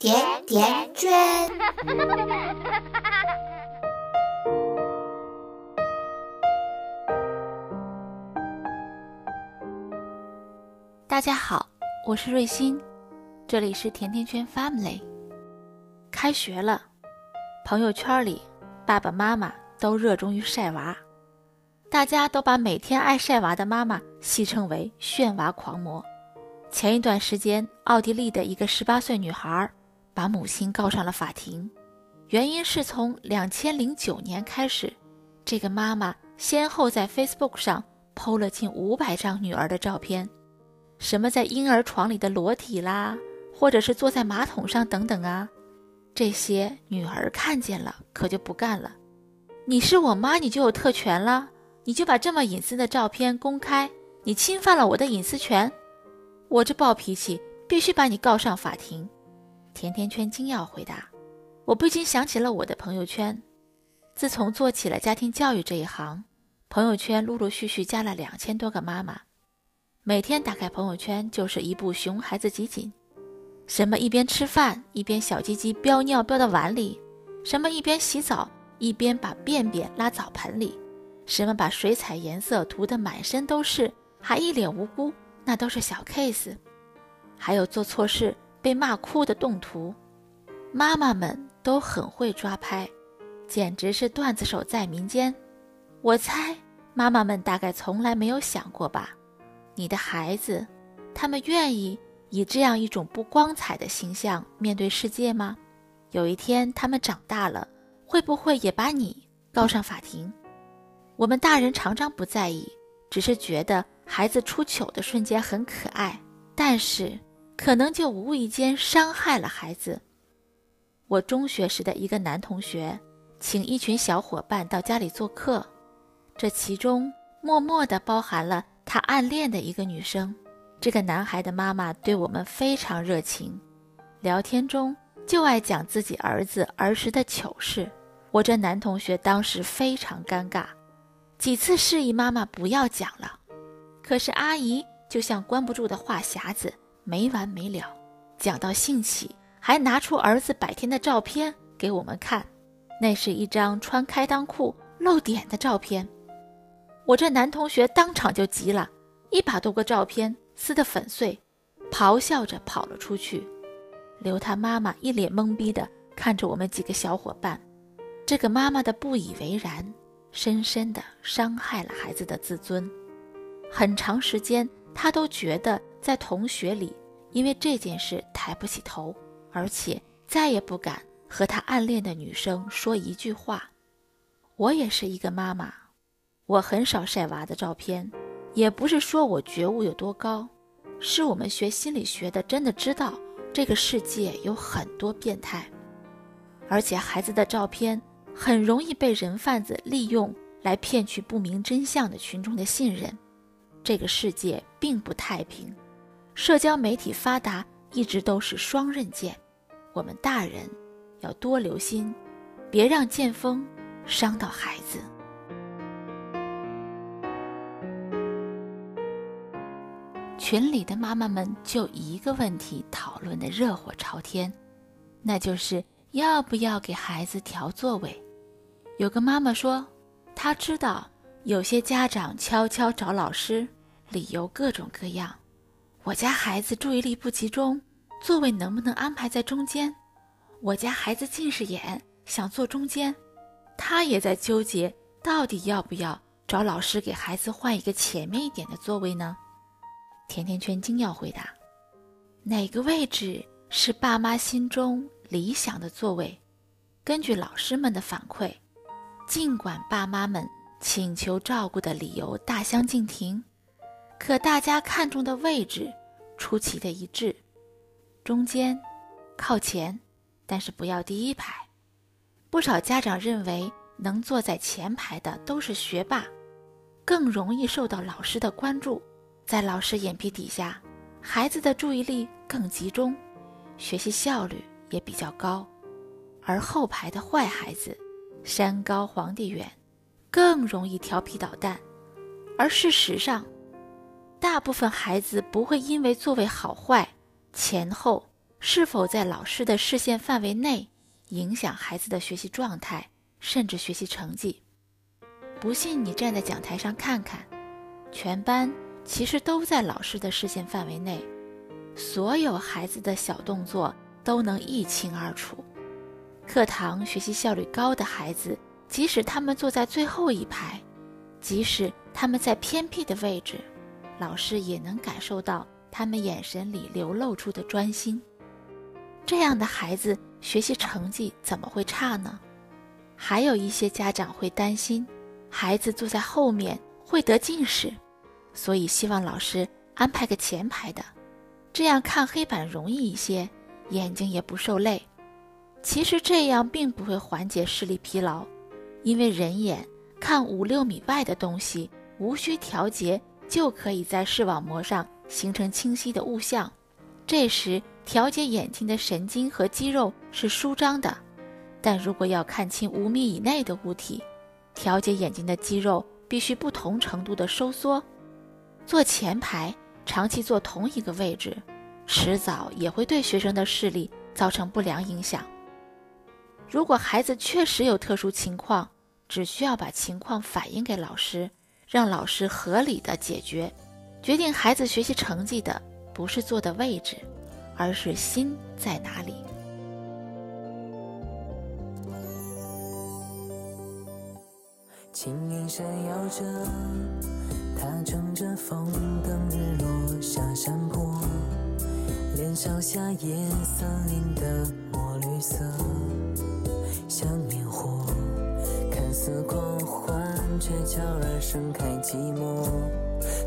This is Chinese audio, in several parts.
甜甜圈。大家好，我是瑞欣，这里是甜甜圈 Family。开学了，朋友圈里爸爸妈妈都热衷于晒娃，大家都把每天爱晒娃的妈妈戏称为“炫娃狂魔”。前一段时间，奥地利的一个十八岁女孩把母亲告上了法庭，原因是从两千零九年开始，这个妈妈先后在 Facebook 上 PO 了近五百张女儿的照片，什么在婴儿床里的裸体啦，或者是坐在马桶上等等啊，这些女儿看见了可就不干了。你是我妈，你就有特权了，你就把这么隐私的照片公开，你侵犯了我的隐私权。我这暴脾气必须把你告上法庭。甜甜圈精要回答，我不禁想起了我的朋友圈。自从做起了家庭教育这一行，朋友圈陆陆续续加了两千多个妈妈。每天打开朋友圈就是一部熊孩子集锦，什么一边吃饭一边小鸡鸡飙尿飙到碗里，什么一边洗澡一边把便便拉澡盆里，什么把水彩颜色涂得满身都是还一脸无辜。那都是小 case，还有做错事被骂哭的动图，妈妈们都很会抓拍，简直是段子手在民间。我猜妈妈们大概从来没有想过吧，你的孩子，他们愿意以这样一种不光彩的形象面对世界吗？有一天他们长大了，会不会也把你告上法庭？我们大人常常不在意，只是觉得。孩子出糗的瞬间很可爱，但是可能就无意间伤害了孩子。我中学时的一个男同学，请一群小伙伴到家里做客，这其中默默的包含了他暗恋的一个女生。这个男孩的妈妈对我们非常热情，聊天中就爱讲自己儿子儿时的糗事。我这男同学当时非常尴尬，几次示意妈妈不要讲了。可是阿姨就像关不住的话匣子，没完没了，讲到兴起，还拿出儿子百天的照片给我们看。那是一张穿开裆裤露点的照片。我这男同学当场就急了，一把多个照片撕得粉碎，咆哮着跑了出去，留他妈妈一脸懵逼的看着我们几个小伙伴。这个妈妈的不以为然，深深的伤害了孩子的自尊。很长时间，他都觉得在同学里，因为这件事抬不起头，而且再也不敢和他暗恋的女生说一句话。我也是一个妈妈，我很少晒娃的照片，也不是说我觉悟有多高，是我们学心理学的真的知道这个世界有很多变态，而且孩子的照片很容易被人贩子利用来骗取不明真相的群众的信任。这个世界并不太平，社交媒体发达一直都是双刃剑，我们大人要多留心，别让剑锋伤到孩子。群里的妈妈们就一个问题讨论的热火朝天，那就是要不要给孩子调座位。有个妈妈说，她知道。有些家长悄悄找老师，理由各种各样。我家孩子注意力不集中，座位能不能安排在中间？我家孩子近视眼，想坐中间。他也在纠结，到底要不要找老师给孩子换一个前面一点的座位呢？甜甜圈精要回答：哪个位置是爸妈心中理想的座位？根据老师们的反馈，尽管爸妈们。请求照顾的理由大相径庭，可大家看中的位置出奇的一致：中间、靠前，但是不要第一排。不少家长认为，能坐在前排的都是学霸，更容易受到老师的关注，在老师眼皮底下，孩子的注意力更集中，学习效率也比较高。而后排的坏孩子，山高皇帝远。更容易调皮捣蛋，而事实上，大部分孩子不会因为座位好坏、前后是否在老师的视线范围内，影响孩子的学习状态，甚至学习成绩。不信你站在讲台上看看，全班其实都在老师的视线范围内，所有孩子的小动作都能一清二楚。课堂学习效率高的孩子，即使他们坐在最后一排，即使他们在偏僻的位置，老师也能感受到他们眼神里流露出的专心。这样的孩子学习成绩怎么会差呢？还有一些家长会担心。孩子坐在后面会得近视，所以希望老师安排个前排的，这样看黑板容易一些，眼睛也不受累。其实这样并不会缓解视力疲劳，因为人眼看五六米外的东西，无需调节就可以在视网膜上形成清晰的物象。这时调节眼睛的神经和肌肉是舒张的，但如果要看清五米以内的物体，调节眼睛的肌肉必须不同程度的收缩，坐前排，长期坐同一个位置，迟早也会对学生的视力造成不良影响。如果孩子确实有特殊情况，只需要把情况反映给老师，让老师合理的解决。决定孩子学习成绩的不是坐的位置，而是心在哪里。轻盈闪耀着，他乘着风等日落下山坡，脸烧下夜森林的墨绿色，像烟火，看似光却悄然盛开寂寞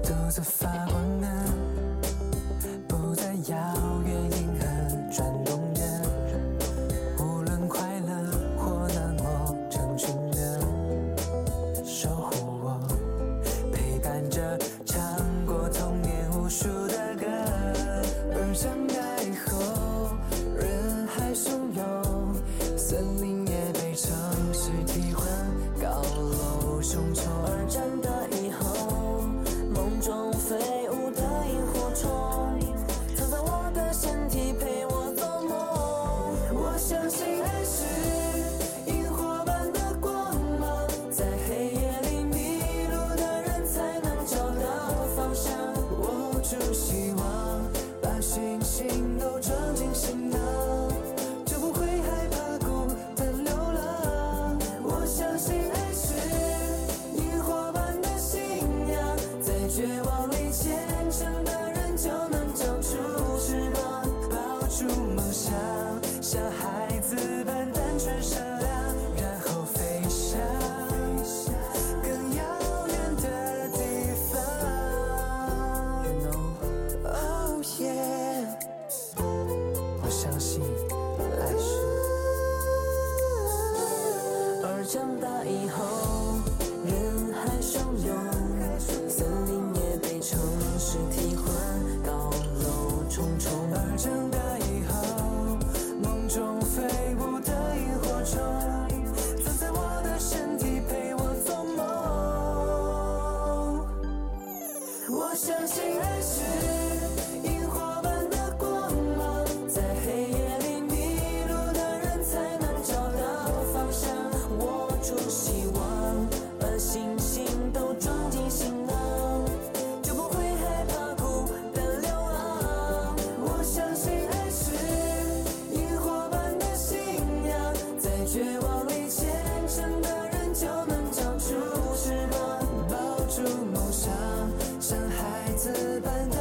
独自发光的不再遥远银河转动着无论快乐或难过成群的守护我陪伴着住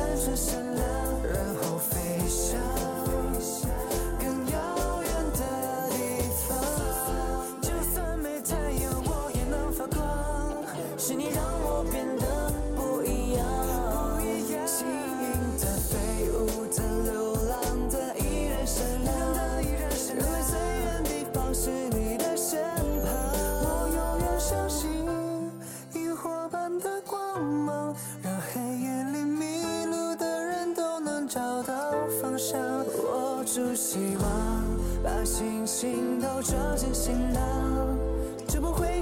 把星星都装进行囊，就不会